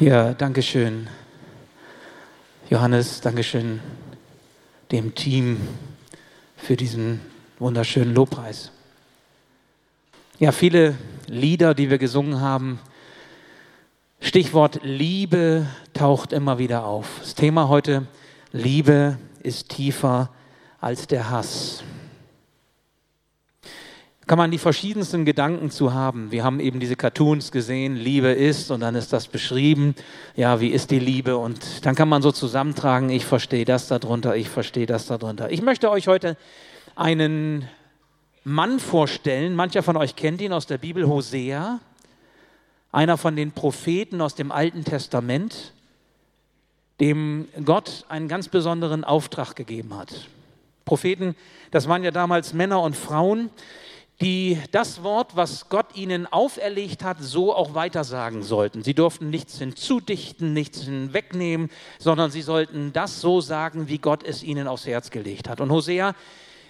Ja, danke schön. Johannes, danke schön dem Team für diesen wunderschönen Lobpreis. Ja, viele Lieder, die wir gesungen haben, Stichwort Liebe taucht immer wieder auf. Das Thema heute, Liebe ist tiefer als der Hass kann man die verschiedensten Gedanken zu haben. Wir haben eben diese Cartoons gesehen, Liebe ist und dann ist das beschrieben. Ja, wie ist die Liebe? Und dann kann man so zusammentragen, ich verstehe das darunter, ich verstehe das darunter. Ich möchte euch heute einen Mann vorstellen. Mancher von euch kennt ihn aus der Bibel, Hosea, einer von den Propheten aus dem Alten Testament, dem Gott einen ganz besonderen Auftrag gegeben hat. Propheten, das waren ja damals Männer und Frauen, die das Wort, was Gott ihnen auferlegt hat, so auch weitersagen sollten. Sie durften nichts hinzudichten, nichts hinwegnehmen, sondern sie sollten das so sagen, wie Gott es ihnen aufs Herz gelegt hat. Und Hosea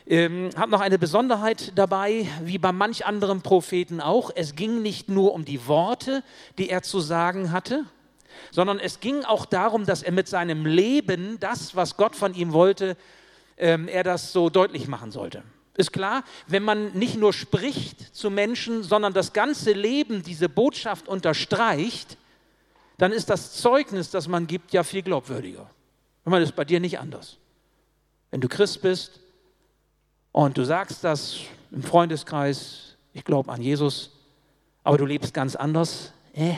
ähm, hat noch eine Besonderheit dabei, wie bei manch anderen Propheten auch. Es ging nicht nur um die Worte, die er zu sagen hatte, sondern es ging auch darum, dass er mit seinem Leben das, was Gott von ihm wollte, ähm, er das so deutlich machen sollte. Ist klar, wenn man nicht nur spricht zu Menschen, sondern das ganze Leben diese Botschaft unterstreicht, dann ist das Zeugnis, das man gibt, ja viel glaubwürdiger. Meine, das ist bei dir nicht anders. Wenn du Christ bist und du sagst das im Freundeskreis, ich glaube an Jesus, aber du lebst ganz anders, äh,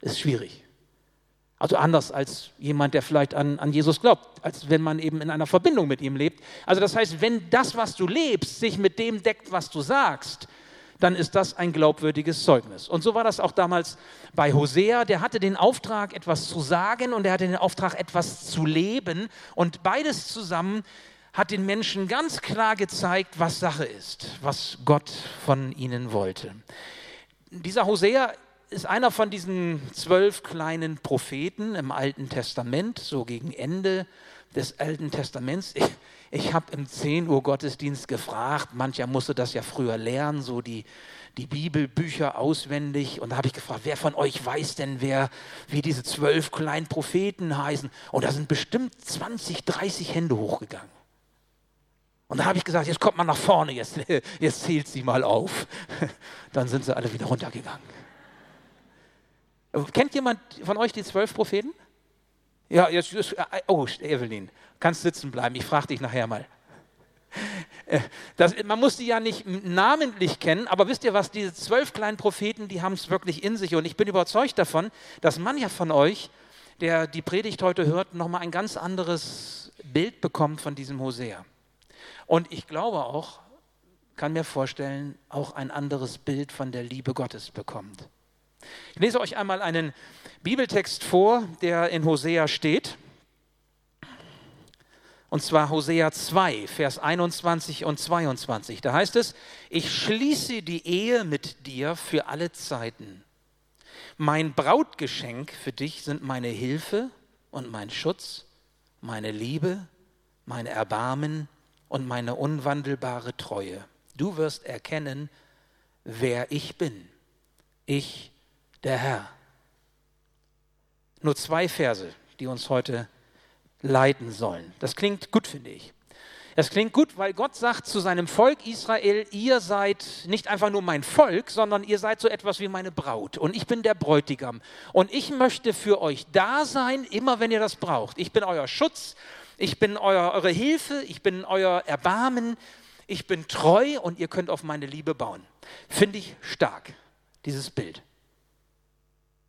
ist schwierig. Also anders als jemand, der vielleicht an, an Jesus glaubt, als wenn man eben in einer Verbindung mit ihm lebt. Also das heißt, wenn das, was du lebst, sich mit dem deckt, was du sagst, dann ist das ein glaubwürdiges Zeugnis. Und so war das auch damals bei Hosea. Der hatte den Auftrag, etwas zu sagen und er hatte den Auftrag, etwas zu leben. Und beides zusammen hat den Menschen ganz klar gezeigt, was Sache ist, was Gott von ihnen wollte. Dieser Hosea ist einer von diesen zwölf kleinen Propheten im Alten Testament, so gegen Ende des Alten Testaments. Ich, ich habe im 10 Uhr Gottesdienst gefragt, mancher musste das ja früher lernen, so die, die Bibelbücher auswendig. Und da habe ich gefragt, wer von euch weiß denn, wer, wie diese zwölf kleinen Propheten heißen? Und da sind bestimmt 20, 30 Hände hochgegangen. Und da habe ich gesagt, jetzt kommt man nach vorne, jetzt, jetzt zählt sie mal auf. Dann sind sie alle wieder runtergegangen. Kennt jemand von euch die zwölf Propheten? Ja, jetzt, äh, oh, Evelyn, kannst sitzen bleiben. Ich frage dich nachher mal. Äh, das, man muss die ja nicht namentlich kennen, aber wisst ihr was, diese zwölf kleinen Propheten, die haben es wirklich in sich. Und ich bin überzeugt davon, dass mancher von euch, der die Predigt heute hört, nochmal ein ganz anderes Bild bekommt von diesem Hosea. Und ich glaube auch, kann mir vorstellen, auch ein anderes Bild von der Liebe Gottes bekommt. Ich lese euch einmal einen Bibeltext vor, der in Hosea steht. Und zwar Hosea 2, Vers 21 und 22. Da heißt es, ich schließe die Ehe mit dir für alle Zeiten. Mein Brautgeschenk für dich sind meine Hilfe und mein Schutz, meine Liebe, mein Erbarmen und meine unwandelbare Treue. Du wirst erkennen, wer ich bin. Ich der Herr. Nur zwei Verse, die uns heute leiten sollen. Das klingt gut, finde ich. Es klingt gut, weil Gott sagt zu seinem Volk Israel, ihr seid nicht einfach nur mein Volk, sondern ihr seid so etwas wie meine Braut. Und ich bin der Bräutigam. Und ich möchte für euch da sein, immer wenn ihr das braucht. Ich bin euer Schutz, ich bin euer, eure Hilfe, ich bin euer Erbarmen, ich bin treu und ihr könnt auf meine Liebe bauen. Finde ich stark, dieses Bild.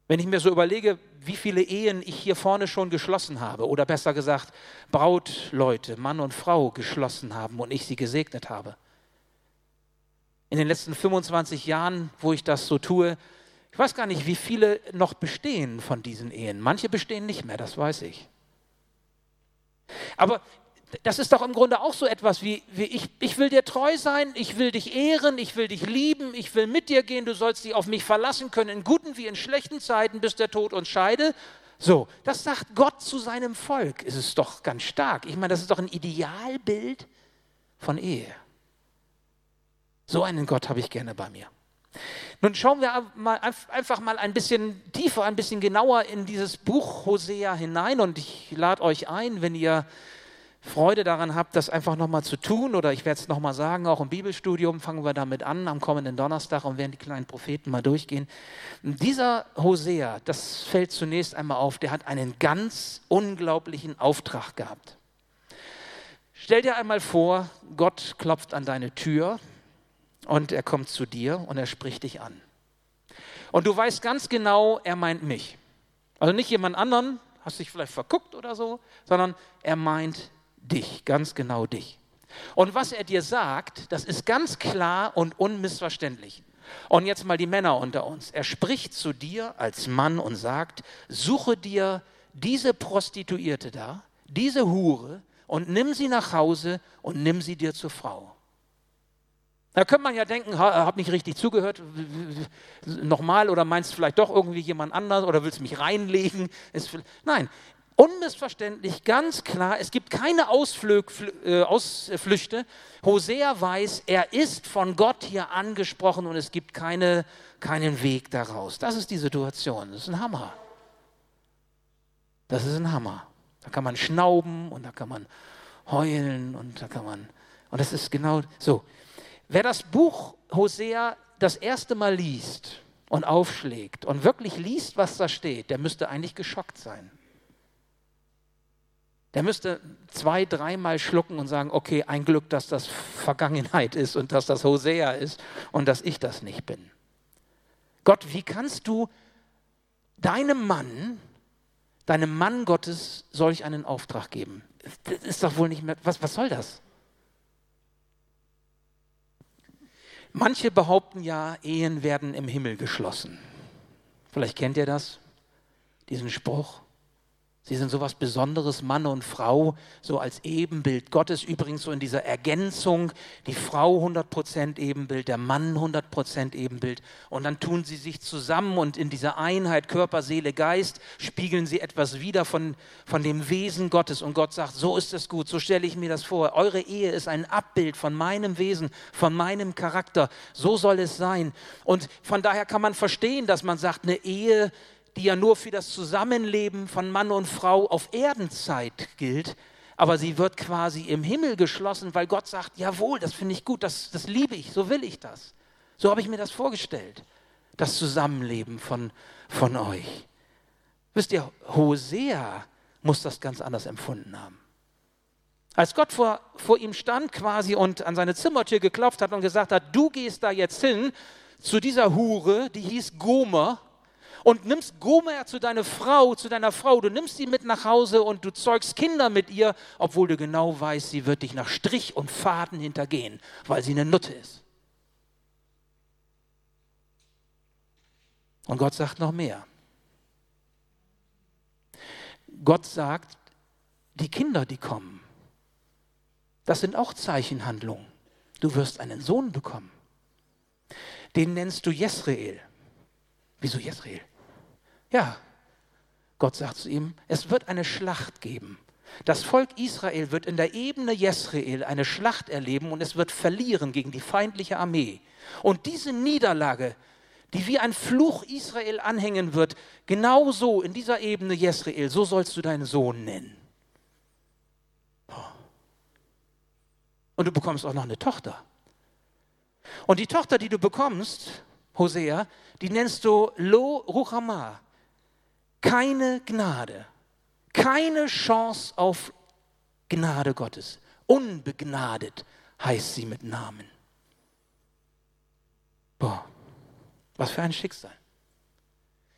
Wenn ich mir so überlege, wie viele Ehen ich hier vorne schon geschlossen habe, oder besser gesagt, Brautleute, Mann und Frau geschlossen haben und ich sie gesegnet habe. In den letzten 25 Jahren, wo ich das so tue, ich weiß gar nicht, wie viele noch bestehen von diesen Ehen. Manche bestehen nicht mehr, das weiß ich. Aber das ist doch im Grunde auch so etwas wie, wie ich, ich will dir treu sein, ich will dich ehren, ich will dich lieben, ich will mit dir gehen, du sollst dich auf mich verlassen können, in guten wie in schlechten Zeiten, bis der Tod uns scheide. So, das sagt Gott zu seinem Volk. Es ist doch ganz stark. Ich meine, das ist doch ein Idealbild von Ehe. So einen Gott habe ich gerne bei mir. Nun schauen wir mal, einfach mal ein bisschen tiefer, ein bisschen genauer in dieses Buch Hosea hinein und ich lade euch ein, wenn ihr Freude daran habt, das einfach nochmal zu tun, oder ich werde es nochmal sagen, auch im Bibelstudium fangen wir damit an, am kommenden Donnerstag und werden die kleinen Propheten mal durchgehen. Dieser Hosea, das fällt zunächst einmal auf, der hat einen ganz unglaublichen Auftrag gehabt. Stell dir einmal vor, Gott klopft an deine Tür und er kommt zu dir und er spricht dich an. Und du weißt ganz genau, er meint mich. Also nicht jemand anderen, hast dich vielleicht verguckt oder so, sondern er meint dich, ganz genau dich. Und was er dir sagt, das ist ganz klar und unmissverständlich. Und jetzt mal die Männer unter uns. Er spricht zu dir als Mann und sagt, suche dir diese Prostituierte da, diese Hure und nimm sie nach Hause und nimm sie dir zur Frau. Da könnte man ja denken, hab nicht richtig zugehört, nochmal oder meinst du vielleicht doch irgendwie jemand anders oder willst mich reinlegen? Nein, unmissverständlich, ganz klar, es gibt keine Ausflüg, äh, Ausflüchte. Hosea weiß, er ist von Gott hier angesprochen und es gibt keine, keinen Weg daraus. Das ist die Situation, das ist ein Hammer. Das ist ein Hammer. Da kann man schnauben und da kann man heulen und da kann man, und das ist genau so. Wer das Buch Hosea das erste Mal liest und aufschlägt und wirklich liest, was da steht, der müsste eigentlich geschockt sein. Der müsste zwei, dreimal schlucken und sagen, okay, ein Glück, dass das Vergangenheit ist und dass das Hosea ist und dass ich das nicht bin. Gott, wie kannst du deinem Mann, deinem Mann Gottes solch einen Auftrag geben? Das ist doch wohl nicht mehr, was, was soll das? Manche behaupten ja, Ehen werden im Himmel geschlossen. Vielleicht kennt ihr das, diesen Spruch. Sie sind so was Besonderes, Mann und Frau, so als Ebenbild Gottes. Übrigens so in dieser Ergänzung, die Frau 100% Ebenbild, der Mann 100% Ebenbild. Und dann tun sie sich zusammen und in dieser Einheit Körper, Seele, Geist spiegeln sie etwas wieder von, von dem Wesen Gottes. Und Gott sagt, so ist es gut, so stelle ich mir das vor. Eure Ehe ist ein Abbild von meinem Wesen, von meinem Charakter. So soll es sein. Und von daher kann man verstehen, dass man sagt, eine Ehe die ja nur für das Zusammenleben von Mann und Frau auf Erdenzeit gilt, aber sie wird quasi im Himmel geschlossen, weil Gott sagt, jawohl, das finde ich gut, das, das liebe ich, so will ich das. So habe ich mir das vorgestellt, das Zusammenleben von, von euch. Wisst ihr, Hosea muss das ganz anders empfunden haben. Als Gott vor, vor ihm stand quasi und an seine Zimmertür geklopft hat und gesagt hat, du gehst da jetzt hin zu dieser Hure, die hieß Gomer, und nimmst Gomer zu deiner Frau, zu deiner Frau, du nimmst sie mit nach Hause und du zeugst Kinder mit ihr, obwohl du genau weißt, sie wird dich nach Strich und Faden hintergehen, weil sie eine Nutte ist. Und Gott sagt noch mehr. Gott sagt, die Kinder, die kommen, das sind auch Zeichenhandlungen. Du wirst einen Sohn bekommen. Den nennst du Jesrael. Wieso Jesrael? Ja, Gott sagt zu ihm, es wird eine Schlacht geben. Das Volk Israel wird in der Ebene Jesrael eine Schlacht erleben und es wird verlieren gegen die feindliche Armee. Und diese Niederlage, die wie ein Fluch Israel anhängen wird, genauso in dieser Ebene Jesrael, so sollst du deinen Sohn nennen. Und du bekommst auch noch eine Tochter. Und die Tochter, die du bekommst, Hosea, die nennst du Lo Ruchama keine Gnade, keine Chance auf Gnade Gottes. Unbegnadet heißt sie mit Namen. Boah, was für ein Schicksal.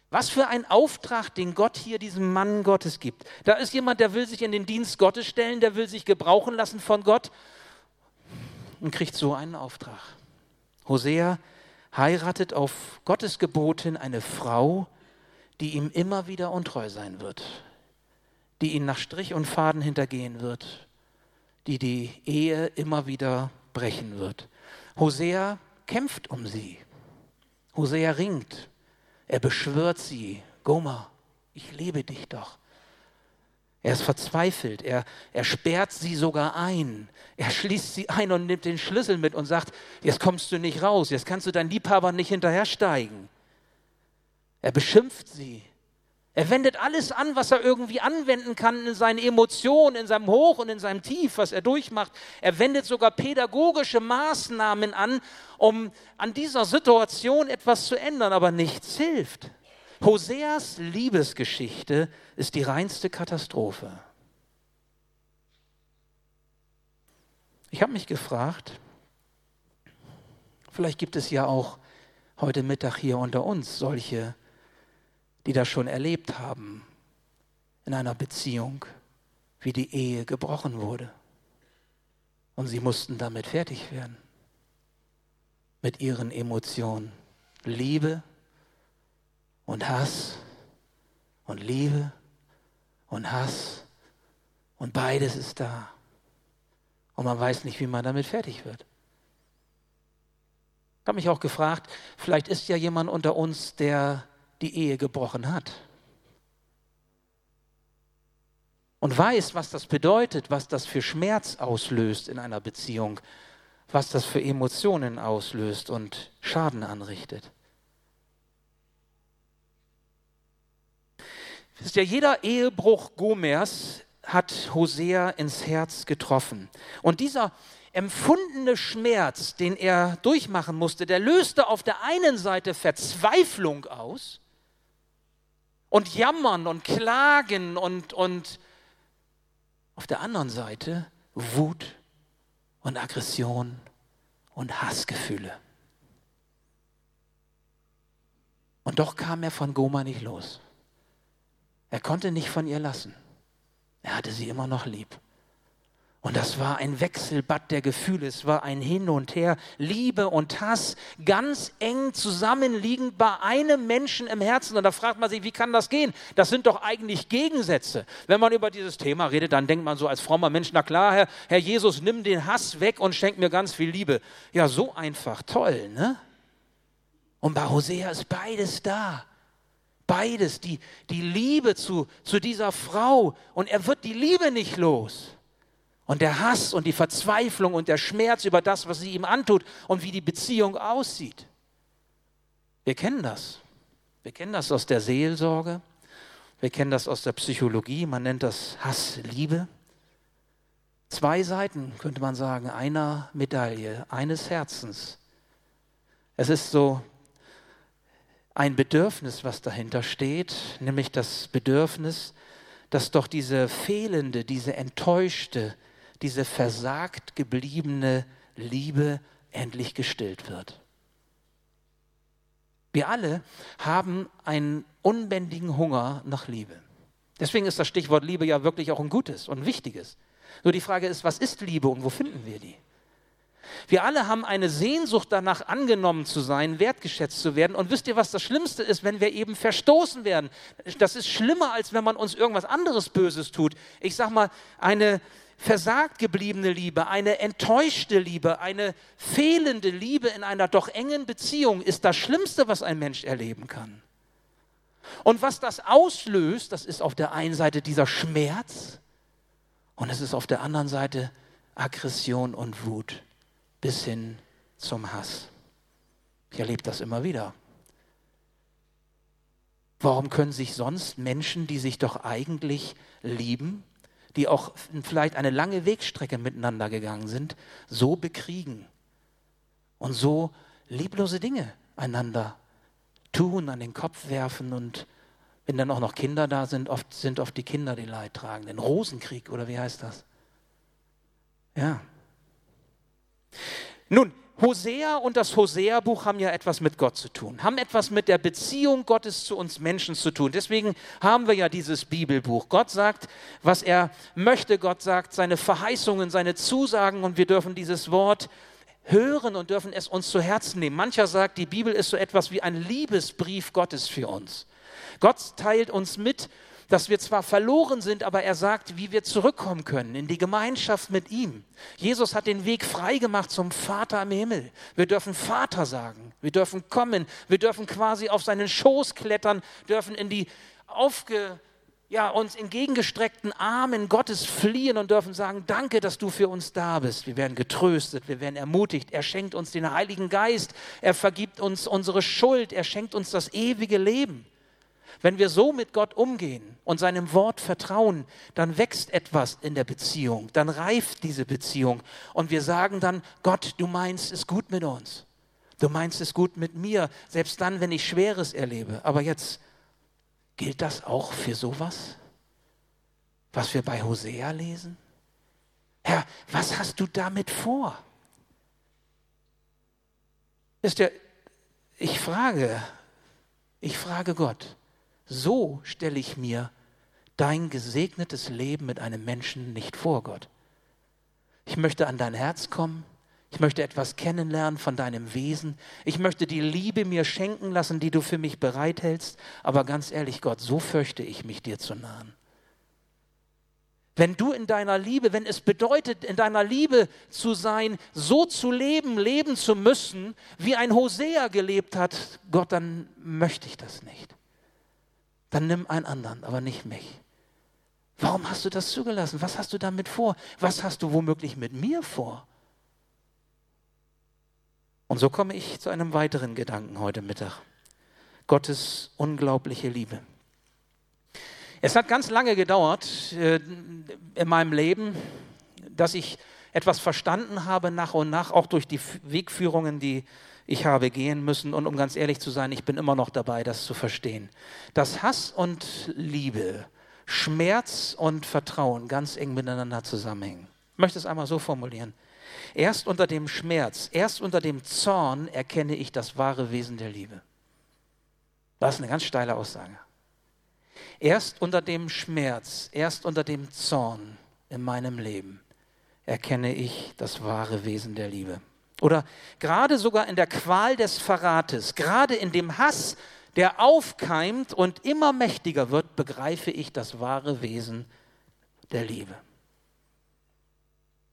Was für ein Auftrag, den Gott hier diesem Mann Gottes gibt. Da ist jemand, der will sich in den Dienst Gottes stellen, der will sich gebrauchen lassen von Gott und kriegt so einen Auftrag. Hosea heiratet auf Gottes Gebot hin eine Frau, die ihm immer wieder untreu sein wird, die ihn nach Strich und Faden hintergehen wird, die die Ehe immer wieder brechen wird. Hosea kämpft um sie. Hosea ringt. Er beschwört sie. Goma, ich liebe dich doch. Er ist verzweifelt. Er, er sperrt sie sogar ein. Er schließt sie ein und nimmt den Schlüssel mit und sagt, jetzt kommst du nicht raus, jetzt kannst du deinen Liebhaber nicht hinterhersteigen. Er beschimpft sie. Er wendet alles an, was er irgendwie anwenden kann in seinen Emotionen, in seinem Hoch und in seinem Tief, was er durchmacht. Er wendet sogar pädagogische Maßnahmen an, um an dieser Situation etwas zu ändern, aber nichts hilft. Hoseas Liebesgeschichte ist die reinste Katastrophe. Ich habe mich gefragt, vielleicht gibt es ja auch heute Mittag hier unter uns solche, die das schon erlebt haben in einer Beziehung, wie die Ehe gebrochen wurde. Und sie mussten damit fertig werden. Mit ihren Emotionen. Liebe und Hass und Liebe und Hass und beides ist da. Und man weiß nicht, wie man damit fertig wird. Ich habe mich auch gefragt, vielleicht ist ja jemand unter uns, der die Ehe gebrochen hat. Und weiß, was das bedeutet, was das für Schmerz auslöst in einer Beziehung, was das für Emotionen auslöst und Schaden anrichtet. Wisst ihr, jeder Ehebruch Gomers hat Hosea ins Herz getroffen. Und dieser empfundene Schmerz, den er durchmachen musste, der löste auf der einen Seite Verzweiflung aus und Jammern und Klagen und, und auf der anderen Seite Wut und Aggression und Hassgefühle. Und doch kam er von Goma nicht los. Er konnte nicht von ihr lassen. Er hatte sie immer noch lieb. Und das war ein Wechselbad der Gefühle, es war ein Hin und Her, Liebe und Hass ganz eng zusammenliegend bei einem Menschen im Herzen. Und da fragt man sich, wie kann das gehen? Das sind doch eigentlich Gegensätze. Wenn man über dieses Thema redet, dann denkt man so als frommer Mensch, na klar, Herr, Herr Jesus, nimm den Hass weg und schenk mir ganz viel Liebe. Ja, so einfach, toll, ne? Und bei Hosea ist beides da. Beides, die, die Liebe zu, zu dieser Frau. Und er wird die Liebe nicht los. Und der Hass und die Verzweiflung und der Schmerz über das, was sie ihm antut und wie die Beziehung aussieht. Wir kennen das. Wir kennen das aus der Seelsorge. Wir kennen das aus der Psychologie. Man nennt das Hass-Liebe. Zwei Seiten, könnte man sagen, einer Medaille, eines Herzens. Es ist so ein Bedürfnis, was dahinter steht, nämlich das Bedürfnis, dass doch diese fehlende, diese enttäuschte, diese versagt gebliebene Liebe endlich gestillt wird. Wir alle haben einen unbändigen Hunger nach Liebe. Deswegen ist das Stichwort Liebe ja wirklich auch ein gutes und wichtiges. Nur die Frage ist, was ist Liebe und wo finden wir die? Wir alle haben eine Sehnsucht danach, angenommen zu sein, wertgeschätzt zu werden. Und wisst ihr, was das Schlimmste ist, wenn wir eben verstoßen werden? Das ist schlimmer, als wenn man uns irgendwas anderes Böses tut. Ich sag mal, eine versagt gebliebene Liebe, eine enttäuschte Liebe, eine fehlende Liebe in einer doch engen Beziehung ist das Schlimmste, was ein Mensch erleben kann. Und was das auslöst, das ist auf der einen Seite dieser Schmerz und es ist auf der anderen Seite Aggression und Wut bis hin zum Hass. Ich erlebe das immer wieder. Warum können sich sonst Menschen, die sich doch eigentlich lieben, die auch vielleicht eine lange Wegstrecke miteinander gegangen sind, so bekriegen und so lieblose Dinge einander tun, an den Kopf werfen und wenn dann auch noch Kinder da sind, oft sind oft die Kinder die Leidtragenden. Rosenkrieg oder wie heißt das? Ja, nun, Hosea und das Hosea-Buch haben ja etwas mit Gott zu tun, haben etwas mit der Beziehung Gottes zu uns Menschen zu tun. Deswegen haben wir ja dieses Bibelbuch. Gott sagt, was er möchte. Gott sagt seine Verheißungen, seine Zusagen und wir dürfen dieses Wort hören und dürfen es uns zu Herzen nehmen. Mancher sagt, die Bibel ist so etwas wie ein Liebesbrief Gottes für uns. Gott teilt uns mit, dass wir zwar verloren sind, aber er sagt, wie wir zurückkommen können in die Gemeinschaft mit ihm. Jesus hat den Weg frei gemacht zum Vater im Himmel. Wir dürfen Vater sagen. Wir dürfen kommen. Wir dürfen quasi auf seinen Schoß klettern, dürfen in die aufge ja, uns entgegengestreckten Armen Gottes fliehen und dürfen sagen, danke, dass du für uns da bist. Wir werden getröstet, wir werden ermutigt. Er schenkt uns den Heiligen Geist, er vergibt uns unsere Schuld, er schenkt uns das ewige Leben. Wenn wir so mit Gott umgehen und seinem Wort vertrauen, dann wächst etwas in der Beziehung, dann reift diese Beziehung und wir sagen dann, Gott, du meinst es gut mit uns. Du meinst es gut mit mir, selbst dann, wenn ich Schweres erlebe. Aber jetzt gilt das auch für sowas, was wir bei Hosea lesen? Herr, was hast du damit vor? Ist ja, ich frage, ich frage Gott, so stelle ich mir dein gesegnetes Leben mit einem Menschen nicht vor, Gott. Ich möchte an dein Herz kommen. Ich möchte etwas kennenlernen von deinem Wesen. Ich möchte die Liebe mir schenken lassen, die du für mich bereithältst. Aber ganz ehrlich, Gott, so fürchte ich mich dir zu nahen. Wenn du in deiner Liebe, wenn es bedeutet, in deiner Liebe zu sein, so zu leben, leben zu müssen, wie ein Hosea gelebt hat, Gott, dann möchte ich das nicht dann nimm einen anderen, aber nicht mich. Warum hast du das zugelassen? Was hast du damit vor? Was hast du womöglich mit mir vor? Und so komme ich zu einem weiteren Gedanken heute Mittag. Gottes unglaubliche Liebe. Es hat ganz lange gedauert äh, in meinem Leben, dass ich etwas verstanden habe, nach und nach, auch durch die Wegführungen, die ich habe gehen müssen. Und um ganz ehrlich zu sein, ich bin immer noch dabei, das zu verstehen. Dass Hass und Liebe, Schmerz und Vertrauen ganz eng miteinander zusammenhängen. Ich möchte es einmal so formulieren. Erst unter dem Schmerz, erst unter dem Zorn erkenne ich das wahre Wesen der Liebe. Das ist eine ganz steile Aussage. Erst unter dem Schmerz, erst unter dem Zorn in meinem Leben erkenne ich das wahre Wesen der Liebe. Oder gerade sogar in der Qual des Verrates, gerade in dem Hass, der aufkeimt und immer mächtiger wird, begreife ich das wahre Wesen der Liebe.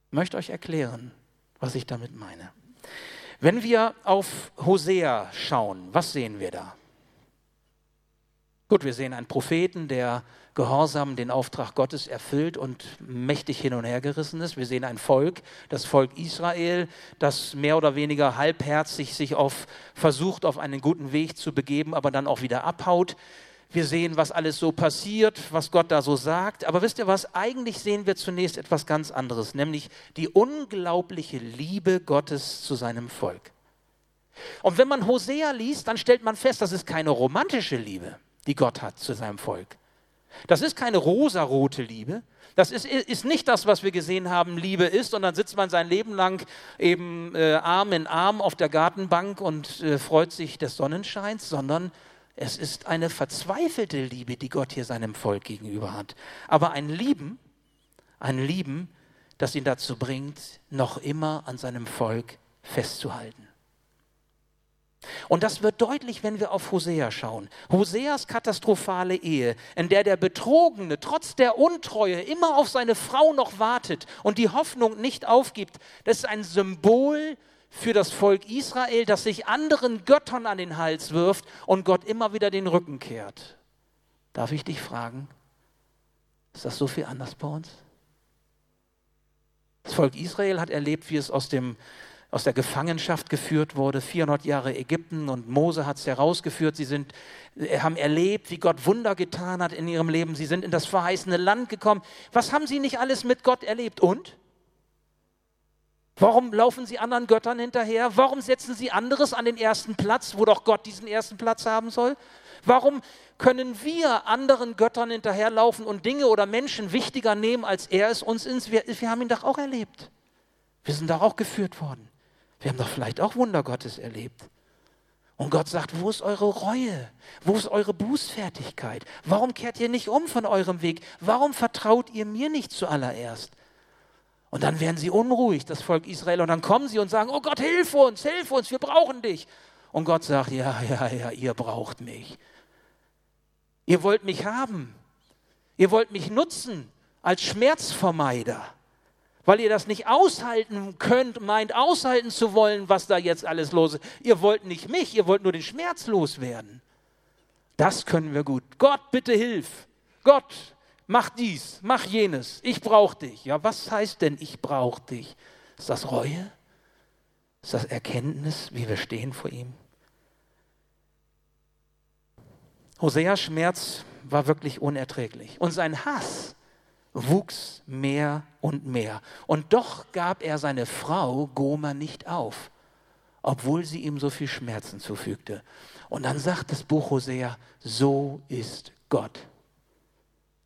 Ich möchte euch erklären, was ich damit meine. Wenn wir auf Hosea schauen, was sehen wir da? Gut, wir sehen einen Propheten, der gehorsam den Auftrag Gottes erfüllt und mächtig hin und her gerissen ist. Wir sehen ein Volk, das Volk Israel, das mehr oder weniger halbherzig sich auf versucht, auf einen guten Weg zu begeben, aber dann auch wieder abhaut. Wir sehen, was alles so passiert, was Gott da so sagt. Aber wisst ihr was? Eigentlich sehen wir zunächst etwas ganz anderes, nämlich die unglaubliche Liebe Gottes zu seinem Volk. Und wenn man Hosea liest, dann stellt man fest, das ist keine romantische Liebe, die Gott hat zu seinem Volk. Das ist keine rosarote Liebe. Das ist, ist nicht das, was wir gesehen haben, Liebe ist, und dann sitzt man sein Leben lang eben äh, Arm in Arm auf der Gartenbank und äh, freut sich des Sonnenscheins, sondern es ist eine verzweifelte Liebe, die Gott hier seinem Volk gegenüber hat. Aber ein Lieben, ein Lieben, das ihn dazu bringt, noch immer an seinem Volk festzuhalten. Und das wird deutlich, wenn wir auf Hosea schauen. Hoseas katastrophale Ehe, in der der Betrogene trotz der Untreue immer auf seine Frau noch wartet und die Hoffnung nicht aufgibt, das ist ein Symbol für das Volk Israel, das sich anderen Göttern an den Hals wirft und Gott immer wieder den Rücken kehrt. Darf ich dich fragen, ist das so viel anders bei uns? Das Volk Israel hat erlebt, wie es aus dem aus der Gefangenschaft geführt wurde, 400 Jahre Ägypten und Mose hat es herausgeführt. Sie sind, äh, haben erlebt, wie Gott Wunder getan hat in ihrem Leben. Sie sind in das verheißene Land gekommen. Was haben sie nicht alles mit Gott erlebt? Und? Warum laufen sie anderen Göttern hinterher? Warum setzen sie anderes an den ersten Platz, wo doch Gott diesen ersten Platz haben soll? Warum können wir anderen Göttern hinterherlaufen und Dinge oder Menschen wichtiger nehmen, als er es uns ist? Wir, wir haben ihn doch auch erlebt. Wir sind doch auch geführt worden. Wir haben doch vielleicht auch Wunder Gottes erlebt. Und Gott sagt, wo ist eure Reue? Wo ist eure Bußfertigkeit? Warum kehrt ihr nicht um von eurem Weg? Warum vertraut ihr mir nicht zuallererst? Und dann werden sie unruhig, das Volk Israel, und dann kommen sie und sagen, oh Gott, hilf uns, hilf uns, wir brauchen dich. Und Gott sagt, ja, ja, ja, ihr braucht mich. Ihr wollt mich haben. Ihr wollt mich nutzen als Schmerzvermeider weil ihr das nicht aushalten könnt, meint aushalten zu wollen, was da jetzt alles los ist. Ihr wollt nicht mich, ihr wollt nur den Schmerz loswerden. Das können wir gut. Gott, bitte hilf. Gott, mach dies, mach jenes, ich brauche dich. Ja, was heißt denn, ich brauche dich? Ist das Reue? Ist das Erkenntnis, wie wir stehen vor ihm? Hoseas Schmerz war wirklich unerträglich und sein Hass wuchs mehr und mehr. Und doch gab er seine Frau Goma nicht auf, obwohl sie ihm so viel Schmerzen zufügte. Und dann sagt das Buch Hosea, so ist Gott,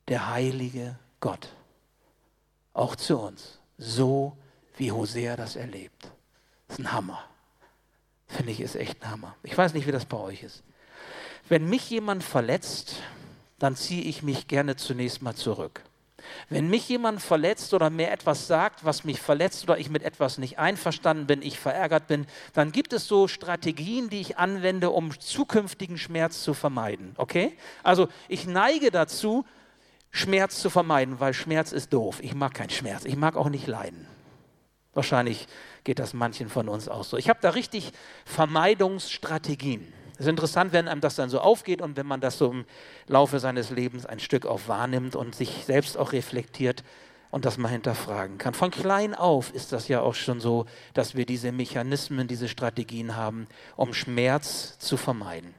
der heilige Gott, auch zu uns, so wie Hosea das erlebt. Das ist ein Hammer. Finde ich, ist echt ein Hammer. Ich weiß nicht, wie das bei euch ist. Wenn mich jemand verletzt, dann ziehe ich mich gerne zunächst mal zurück. Wenn mich jemand verletzt oder mir etwas sagt, was mich verletzt oder ich mit etwas nicht einverstanden bin, ich verärgert bin, dann gibt es so Strategien, die ich anwende, um zukünftigen Schmerz zu vermeiden. Okay? Also ich neige dazu, Schmerz zu vermeiden, weil Schmerz ist doof. Ich mag keinen Schmerz. Ich mag auch nicht leiden. Wahrscheinlich geht das manchen von uns auch so. Ich habe da richtig Vermeidungsstrategien. Es ist interessant, wenn einem das dann so aufgeht und wenn man das so im Laufe seines Lebens ein Stück auf wahrnimmt und sich selbst auch reflektiert und das mal hinterfragen kann. Von klein auf ist das ja auch schon so, dass wir diese Mechanismen, diese Strategien haben, um Schmerz zu vermeiden.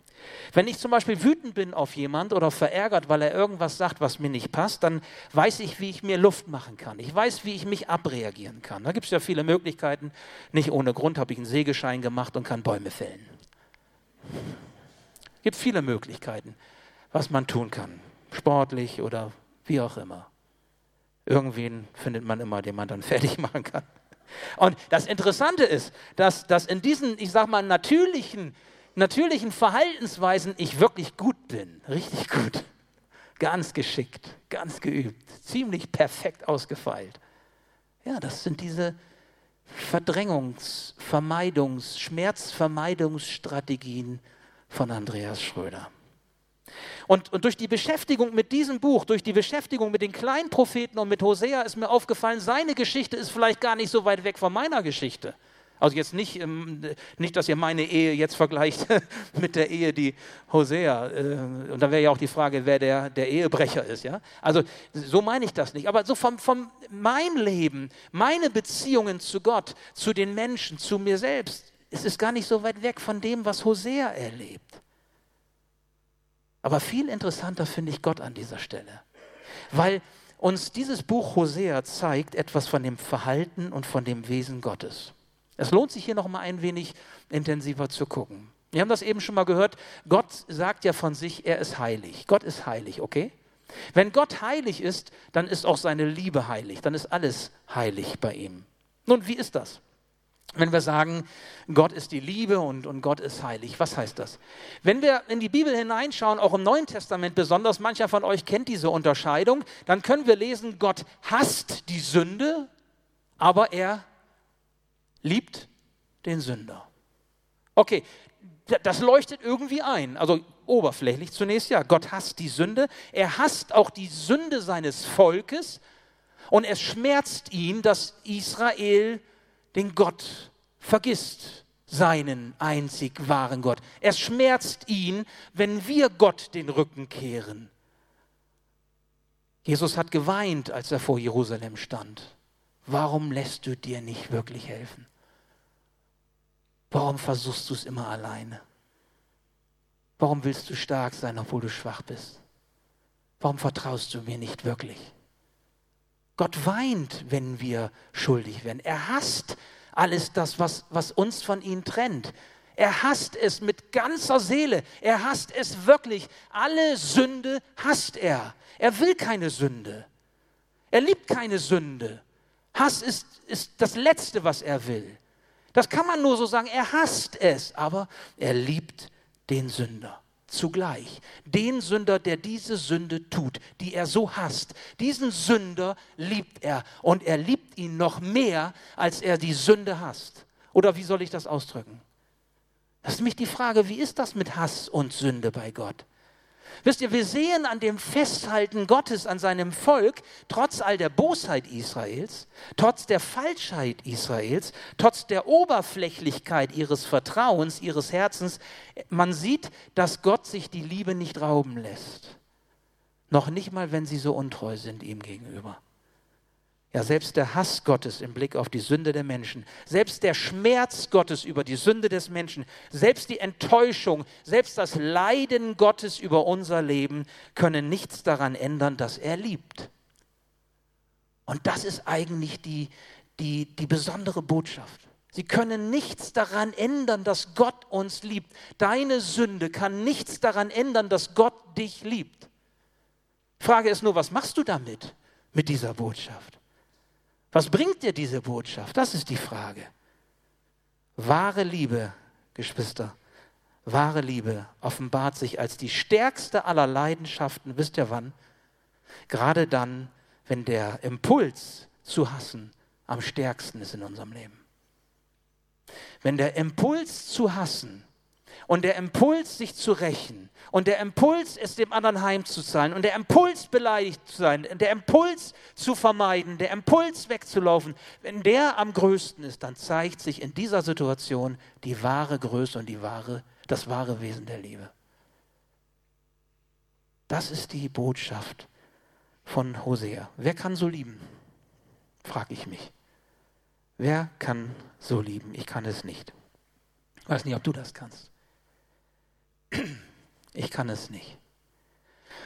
Wenn ich zum Beispiel wütend bin auf jemand oder verärgert, weil er irgendwas sagt, was mir nicht passt, dann weiß ich, wie ich mir Luft machen kann. Ich weiß, wie ich mich abreagieren kann. Da gibt es ja viele Möglichkeiten. Nicht ohne Grund habe ich einen Sägeschein gemacht und kann Bäume fällen. Es gibt viele Möglichkeiten, was man tun kann, sportlich oder wie auch immer. Irgendwen findet man immer, den man dann fertig machen kann. Und das Interessante ist, dass, dass in diesen, ich sag mal, natürlichen, natürlichen Verhaltensweisen ich wirklich gut bin. Richtig gut. Ganz geschickt, ganz geübt, ziemlich perfekt ausgefeilt. Ja, das sind diese Verdrängungs-, Vermeidungs-, Schmerzvermeidungsstrategien von Andreas Schröder. Und, und, durch die Beschäftigung mit diesem Buch, durch die Beschäftigung mit den kleinen Propheten und mit Hosea ist mir aufgefallen, seine Geschichte ist vielleicht gar nicht so weit weg von meiner Geschichte. Also jetzt nicht, ähm, nicht, dass ihr meine Ehe jetzt vergleicht mit der Ehe, die Hosea, äh, und da wäre ja auch die Frage, wer der, der Ehebrecher ist. Ja? Also so meine ich das nicht. Aber so von, von meinem Leben, meine Beziehungen zu Gott, zu den Menschen, zu mir selbst, es ist gar nicht so weit weg von dem, was Hosea erlebt. Aber viel interessanter finde ich Gott an dieser Stelle. Weil uns dieses Buch Hosea zeigt etwas von dem Verhalten und von dem Wesen Gottes. Es lohnt sich hier noch mal ein wenig intensiver zu gucken. Wir haben das eben schon mal gehört. Gott sagt ja von sich, er ist heilig. Gott ist heilig, okay? Wenn Gott heilig ist, dann ist auch seine Liebe heilig. Dann ist alles heilig bei ihm. Nun, wie ist das? Wenn wir sagen, Gott ist die Liebe und, und Gott ist heilig, was heißt das? Wenn wir in die Bibel hineinschauen, auch im Neuen Testament besonders, mancher von euch kennt diese Unterscheidung, dann können wir lesen, Gott hasst die Sünde, aber er liebt den Sünder. Okay, das leuchtet irgendwie ein. Also oberflächlich zunächst ja. Gott hasst die Sünde. Er hasst auch die Sünde seines Volkes. Und es schmerzt ihn, dass Israel den Gott vergisst, seinen einzig wahren Gott. Es schmerzt ihn, wenn wir Gott den Rücken kehren. Jesus hat geweint, als er vor Jerusalem stand. Warum lässt du dir nicht wirklich helfen? Warum versuchst du es immer alleine? Warum willst du stark sein, obwohl du schwach bist? Warum vertraust du mir nicht wirklich? Gott weint, wenn wir schuldig werden. Er hasst alles das, was, was uns von ihm trennt. Er hasst es mit ganzer Seele. Er hasst es wirklich. Alle Sünde hasst er. Er will keine Sünde. Er liebt keine Sünde. Hass ist, ist das Letzte, was er will. Das kann man nur so sagen. Er hasst es, aber er liebt den Sünder zugleich. Den Sünder, der diese Sünde tut, die er so hasst. Diesen Sünder liebt er und er liebt ihn noch mehr, als er die Sünde hasst. Oder wie soll ich das ausdrücken? Das ist nämlich die Frage, wie ist das mit Hass und Sünde bei Gott? Wisst ihr, wir sehen an dem Festhalten Gottes an seinem Volk, trotz all der Bosheit Israels, trotz der Falschheit Israels, trotz der Oberflächlichkeit ihres Vertrauens, ihres Herzens, man sieht, dass Gott sich die Liebe nicht rauben lässt. Noch nicht mal, wenn sie so untreu sind ihm gegenüber. Ja, selbst der Hass Gottes im Blick auf die Sünde der Menschen, selbst der Schmerz Gottes über die Sünde des Menschen, selbst die Enttäuschung, selbst das Leiden Gottes über unser Leben können nichts daran ändern, dass er liebt. Und das ist eigentlich die, die, die besondere Botschaft. Sie können nichts daran ändern, dass Gott uns liebt. Deine Sünde kann nichts daran ändern, dass Gott dich liebt. Frage ist nur, was machst du damit, mit dieser Botschaft? Was bringt dir diese Botschaft? Das ist die Frage. Wahre Liebe, Geschwister, wahre Liebe offenbart sich als die stärkste aller Leidenschaften, wisst ihr wann? Gerade dann, wenn der Impuls zu hassen am stärksten ist in unserem Leben. Wenn der Impuls zu hassen und der Impuls, sich zu rächen und der Impuls, es dem anderen heimzuzahlen und der Impuls, beleidigt zu sein, der Impuls zu vermeiden, der Impuls wegzulaufen, wenn der am größten ist, dann zeigt sich in dieser Situation die wahre Größe und die wahre, das wahre Wesen der Liebe. Das ist die Botschaft von Hosea. Wer kann so lieben? Frage ich mich. Wer kann so lieben? Ich kann es nicht. Ich weiß nicht, ob du das kannst. Ich kann es nicht.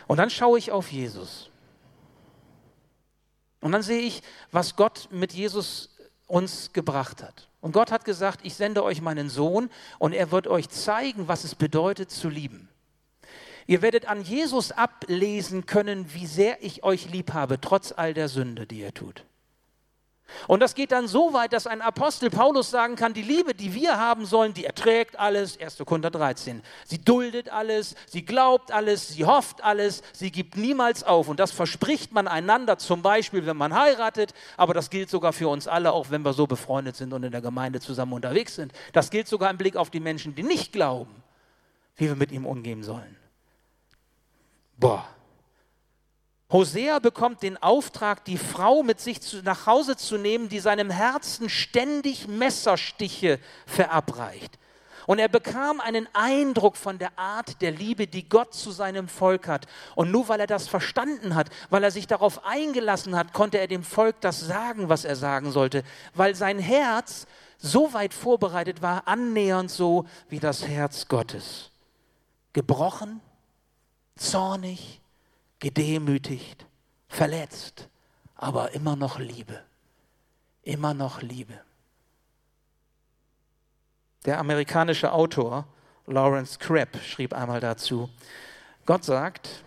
Und dann schaue ich auf Jesus. Und dann sehe ich, was Gott mit Jesus uns gebracht hat. Und Gott hat gesagt, ich sende euch meinen Sohn und er wird euch zeigen, was es bedeutet zu lieben. Ihr werdet an Jesus ablesen können, wie sehr ich euch lieb habe, trotz all der Sünde, die ihr tut. Und das geht dann so weit, dass ein Apostel Paulus sagen kann, die Liebe, die wir haben sollen, die erträgt alles, 1. Korinther 13. Sie duldet alles, sie glaubt alles, sie hofft alles, sie gibt niemals auf. Und das verspricht man einander, zum Beispiel, wenn man heiratet, aber das gilt sogar für uns alle, auch wenn wir so befreundet sind und in der Gemeinde zusammen unterwegs sind. Das gilt sogar im Blick auf die Menschen, die nicht glauben, wie wir mit ihm umgehen sollen. Boah. Hosea bekommt den Auftrag, die Frau mit sich zu, nach Hause zu nehmen, die seinem Herzen ständig Messerstiche verabreicht. Und er bekam einen Eindruck von der Art der Liebe, die Gott zu seinem Volk hat. Und nur weil er das verstanden hat, weil er sich darauf eingelassen hat, konnte er dem Volk das sagen, was er sagen sollte, weil sein Herz so weit vorbereitet war, annähernd so wie das Herz Gottes. Gebrochen, zornig, gedemütigt, verletzt, aber immer noch Liebe. Immer noch Liebe. Der amerikanische Autor Lawrence Crabb schrieb einmal dazu, Gott sagt,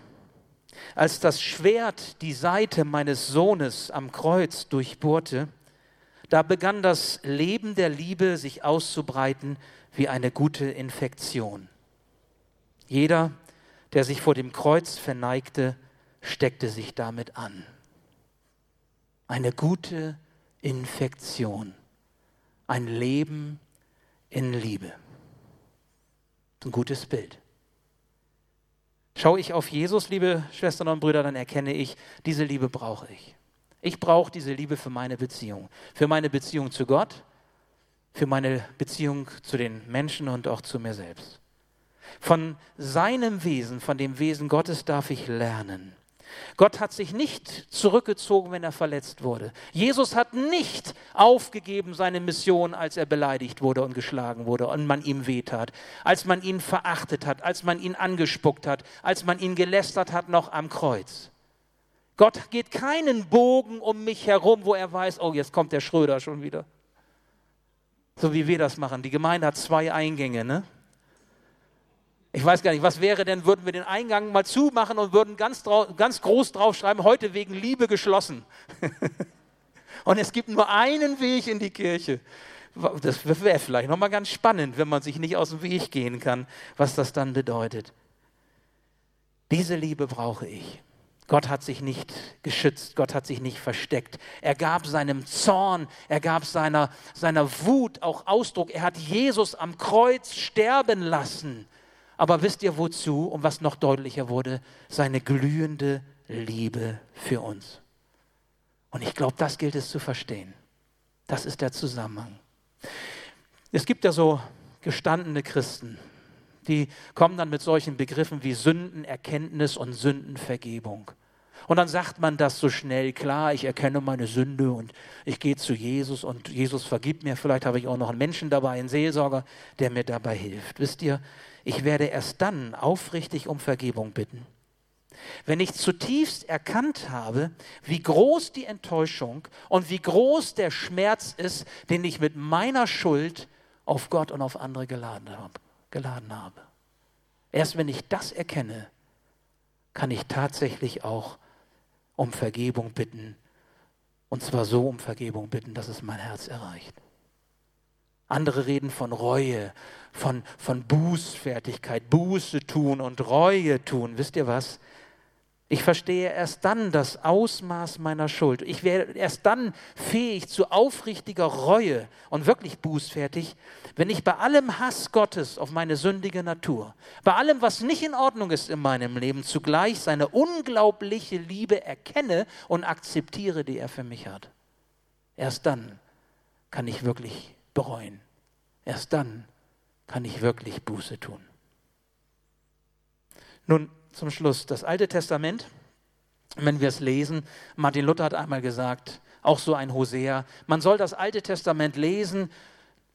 als das Schwert die Seite meines Sohnes am Kreuz durchbohrte, da begann das Leben der Liebe sich auszubreiten wie eine gute Infektion. Jeder, der sich vor dem Kreuz verneigte, steckte sich damit an. Eine gute Infektion, ein Leben in Liebe. Ein gutes Bild. Schaue ich auf Jesus, liebe Schwestern und Brüder, dann erkenne ich, diese Liebe brauche ich. Ich brauche diese Liebe für meine Beziehung. Für meine Beziehung zu Gott, für meine Beziehung zu den Menschen und auch zu mir selbst. Von seinem Wesen, von dem Wesen Gottes darf ich lernen. Gott hat sich nicht zurückgezogen, wenn er verletzt wurde. Jesus hat nicht aufgegeben seine Mission, als er beleidigt wurde und geschlagen wurde und man ihm wehtat, als man ihn verachtet hat, als man ihn angespuckt hat, als man ihn gelästert hat noch am Kreuz. Gott geht keinen Bogen um mich herum, wo er weiß, oh, jetzt kommt der Schröder schon wieder. So wie wir das machen. Die Gemeinde hat zwei Eingänge, ne? Ich weiß gar nicht, was wäre denn, würden wir den Eingang mal zumachen und würden ganz, ganz groß draufschreiben, heute wegen Liebe geschlossen. und es gibt nur einen Weg in die Kirche. Das wäre vielleicht nochmal ganz spannend, wenn man sich nicht aus dem Weg gehen kann, was das dann bedeutet. Diese Liebe brauche ich. Gott hat sich nicht geschützt, Gott hat sich nicht versteckt. Er gab seinem Zorn, er gab seiner, seiner Wut auch Ausdruck. Er hat Jesus am Kreuz sterben lassen aber wisst ihr wozu? Und was noch deutlicher wurde, seine glühende Liebe für uns. Und ich glaube, das gilt es zu verstehen. Das ist der Zusammenhang. Es gibt ja so gestandene Christen, Die kommen dann mit solchen Begriffen wie Sündenerkenntnis und Sündenvergebung. Und dann sagt man das so schnell, klar, ich erkenne meine Sünde und ich gehe zu Jesus und Jesus vergibt mir. Vielleicht habe ich auch noch einen Menschen dabei, einen Seelsorger, der mir dabei hilft. Wisst ihr, ich werde erst dann aufrichtig um Vergebung bitten, wenn ich zutiefst erkannt habe, wie groß die Enttäuschung und wie groß der Schmerz ist, den ich mit meiner Schuld auf Gott und auf andere geladen habe. Erst wenn ich das erkenne, kann ich tatsächlich auch um Vergebung bitten. Und zwar so um Vergebung bitten, dass es mein Herz erreicht. Andere reden von Reue, von, von Bußfertigkeit, Buße tun und Reue tun. Wisst ihr was? Ich verstehe erst dann das Ausmaß meiner Schuld. Ich werde erst dann fähig zu aufrichtiger Reue und wirklich bußfertig, wenn ich bei allem Hass Gottes auf meine sündige Natur, bei allem, was nicht in Ordnung ist in meinem Leben, zugleich seine unglaubliche Liebe erkenne und akzeptiere, die er für mich hat. Erst dann kann ich wirklich bereuen. Erst dann kann ich wirklich Buße tun. Nun, zum Schluss. Das Alte Testament, wenn wir es lesen, Martin Luther hat einmal gesagt, auch so ein Hosea, man soll das Alte Testament lesen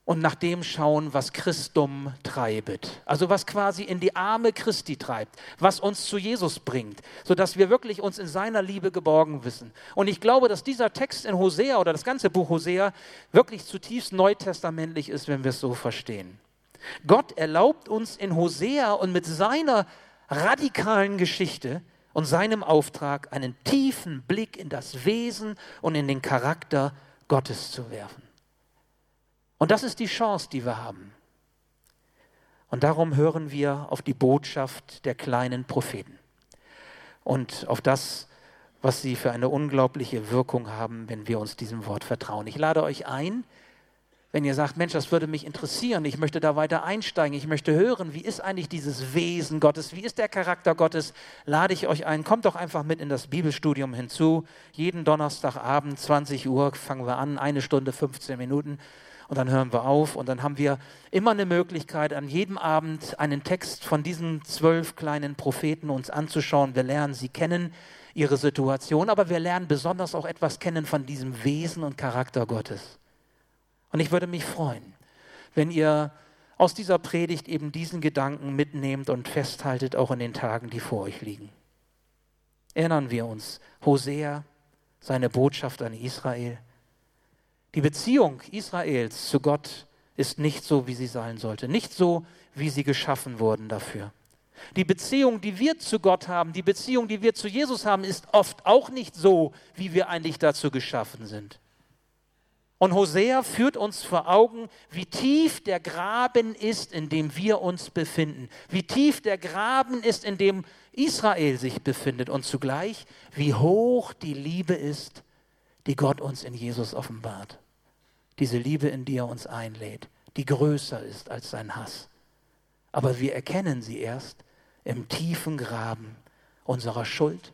und nach dem schauen, was Christum treibet. Also was quasi in die Arme Christi treibt, was uns zu Jesus bringt, sodass wir wirklich uns in seiner Liebe geborgen wissen. Und ich glaube, dass dieser Text in Hosea oder das ganze Buch Hosea wirklich zutiefst neutestamentlich ist, wenn wir es so verstehen. Gott erlaubt uns in Hosea und mit seiner radikalen Geschichte und seinem Auftrag einen tiefen Blick in das Wesen und in den Charakter Gottes zu werfen. Und das ist die Chance, die wir haben. Und darum hören wir auf die Botschaft der kleinen Propheten und auf das, was sie für eine unglaubliche Wirkung haben, wenn wir uns diesem Wort vertrauen. Ich lade euch ein, wenn ihr sagt, Mensch, das würde mich interessieren, ich möchte da weiter einsteigen, ich möchte hören, wie ist eigentlich dieses Wesen Gottes, wie ist der Charakter Gottes, lade ich euch ein, kommt doch einfach mit in das Bibelstudium hinzu. Jeden Donnerstagabend, 20 Uhr, fangen wir an, eine Stunde, 15 Minuten und dann hören wir auf und dann haben wir immer eine Möglichkeit, an jedem Abend einen Text von diesen zwölf kleinen Propheten uns anzuschauen. Wir lernen sie kennen, ihre Situation, aber wir lernen besonders auch etwas kennen von diesem Wesen und Charakter Gottes. Und ich würde mich freuen, wenn ihr aus dieser Predigt eben diesen Gedanken mitnehmt und festhaltet, auch in den Tagen, die vor euch liegen. Erinnern wir uns, Hosea, seine Botschaft an Israel. Die Beziehung Israels zu Gott ist nicht so, wie sie sein sollte, nicht so, wie sie geschaffen wurden dafür. Die Beziehung, die wir zu Gott haben, die Beziehung, die wir zu Jesus haben, ist oft auch nicht so, wie wir eigentlich dazu geschaffen sind. Und Hosea führt uns vor Augen, wie tief der Graben ist, in dem wir uns befinden. Wie tief der Graben ist, in dem Israel sich befindet. Und zugleich, wie hoch die Liebe ist, die Gott uns in Jesus offenbart. Diese Liebe, in die er uns einlädt, die größer ist als sein Hass. Aber wir erkennen sie erst im tiefen Graben unserer Schuld,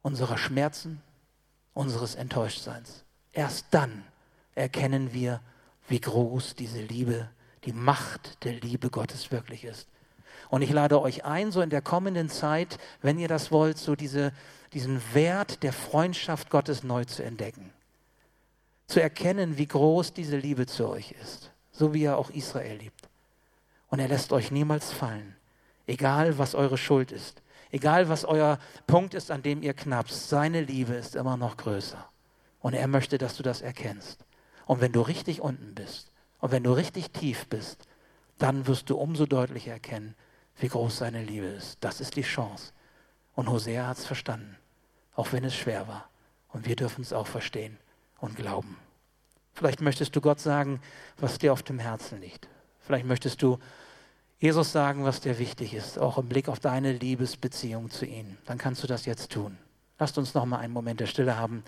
unserer Schmerzen, unseres Enttäuschtseins. Erst dann erkennen wir, wie groß diese Liebe, die Macht der Liebe Gottes wirklich ist. Und ich lade euch ein, so in der kommenden Zeit, wenn ihr das wollt, so diese, diesen Wert der Freundschaft Gottes neu zu entdecken. Zu erkennen, wie groß diese Liebe zu euch ist, so wie er auch Israel liebt. Und er lässt euch niemals fallen, egal was eure Schuld ist, egal was euer Punkt ist, an dem ihr knappst. Seine Liebe ist immer noch größer. Und er möchte, dass du das erkennst. Und wenn du richtig unten bist und wenn du richtig tief bist, dann wirst du umso deutlicher erkennen, wie groß seine Liebe ist. Das ist die Chance. Und Hosea hat es verstanden, auch wenn es schwer war. Und wir dürfen es auch verstehen und glauben. Vielleicht möchtest du Gott sagen, was dir auf dem Herzen liegt. Vielleicht möchtest du Jesus sagen, was dir wichtig ist, auch im Blick auf deine Liebesbeziehung zu ihm. Dann kannst du das jetzt tun. Lasst uns noch mal einen Moment der Stille haben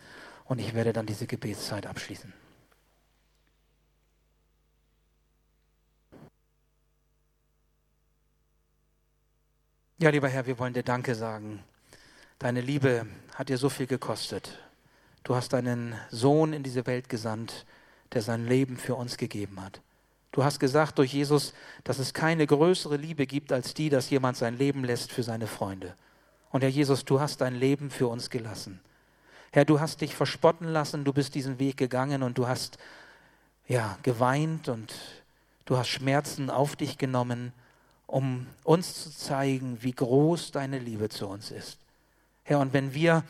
und ich werde dann diese Gebetszeit abschließen. Ja, lieber Herr, wir wollen dir Danke sagen. Deine Liebe hat dir so viel gekostet. Du hast deinen Sohn in diese Welt gesandt, der sein Leben für uns gegeben hat. Du hast gesagt durch Jesus, dass es keine größere Liebe gibt als die, dass jemand sein Leben lässt für seine Freunde. Und Herr Jesus, du hast dein Leben für uns gelassen. Herr, du hast dich verspotten lassen, du bist diesen Weg gegangen und du hast ja geweint und du hast Schmerzen auf dich genommen, um uns zu zeigen, wie groß deine Liebe zu uns ist. Herr, und wenn wir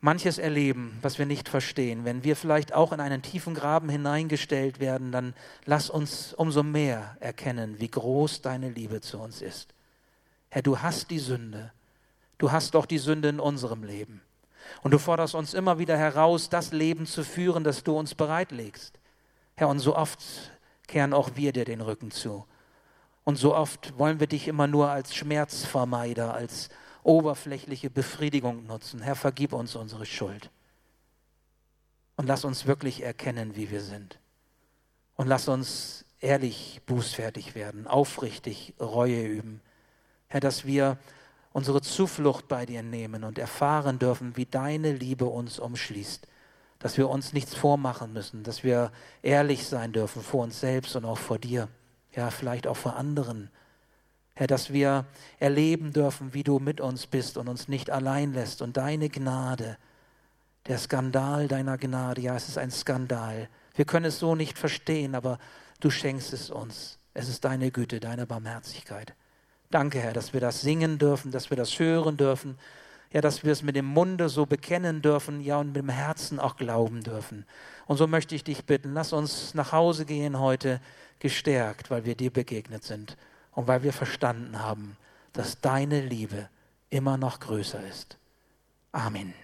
manches erleben, was wir nicht verstehen, wenn wir vielleicht auch in einen tiefen Graben hineingestellt werden, dann lass uns umso mehr erkennen, wie groß deine Liebe zu uns ist. Herr, du hast die Sünde. Du hast doch die Sünde in unserem Leben. Und du forderst uns immer wieder heraus, das Leben zu führen, das du uns bereitlegst. Herr, und so oft kehren auch wir dir den Rücken zu. Und so oft wollen wir dich immer nur als Schmerzvermeider, als oberflächliche Befriedigung nutzen. Herr, vergib uns unsere Schuld. Und lass uns wirklich erkennen, wie wir sind. Und lass uns ehrlich bußfertig werden, aufrichtig Reue üben. Herr, dass wir unsere Zuflucht bei dir nehmen und erfahren dürfen, wie deine Liebe uns umschließt. Dass wir uns nichts vormachen müssen, dass wir ehrlich sein dürfen vor uns selbst und auch vor dir, ja, vielleicht auch vor anderen. Herr, dass wir erleben dürfen, wie du mit uns bist und uns nicht allein lässt und deine Gnade, der Skandal deiner Gnade, ja, es ist ein Skandal. Wir können es so nicht verstehen, aber du schenkst es uns. Es ist deine Güte, deine Barmherzigkeit. Danke, Herr, dass wir das singen dürfen, dass wir das hören dürfen, ja, dass wir es mit dem Munde so bekennen dürfen, ja, und mit dem Herzen auch glauben dürfen. Und so möchte ich dich bitten, lass uns nach Hause gehen heute gestärkt, weil wir dir begegnet sind und weil wir verstanden haben, dass deine Liebe immer noch größer ist. Amen.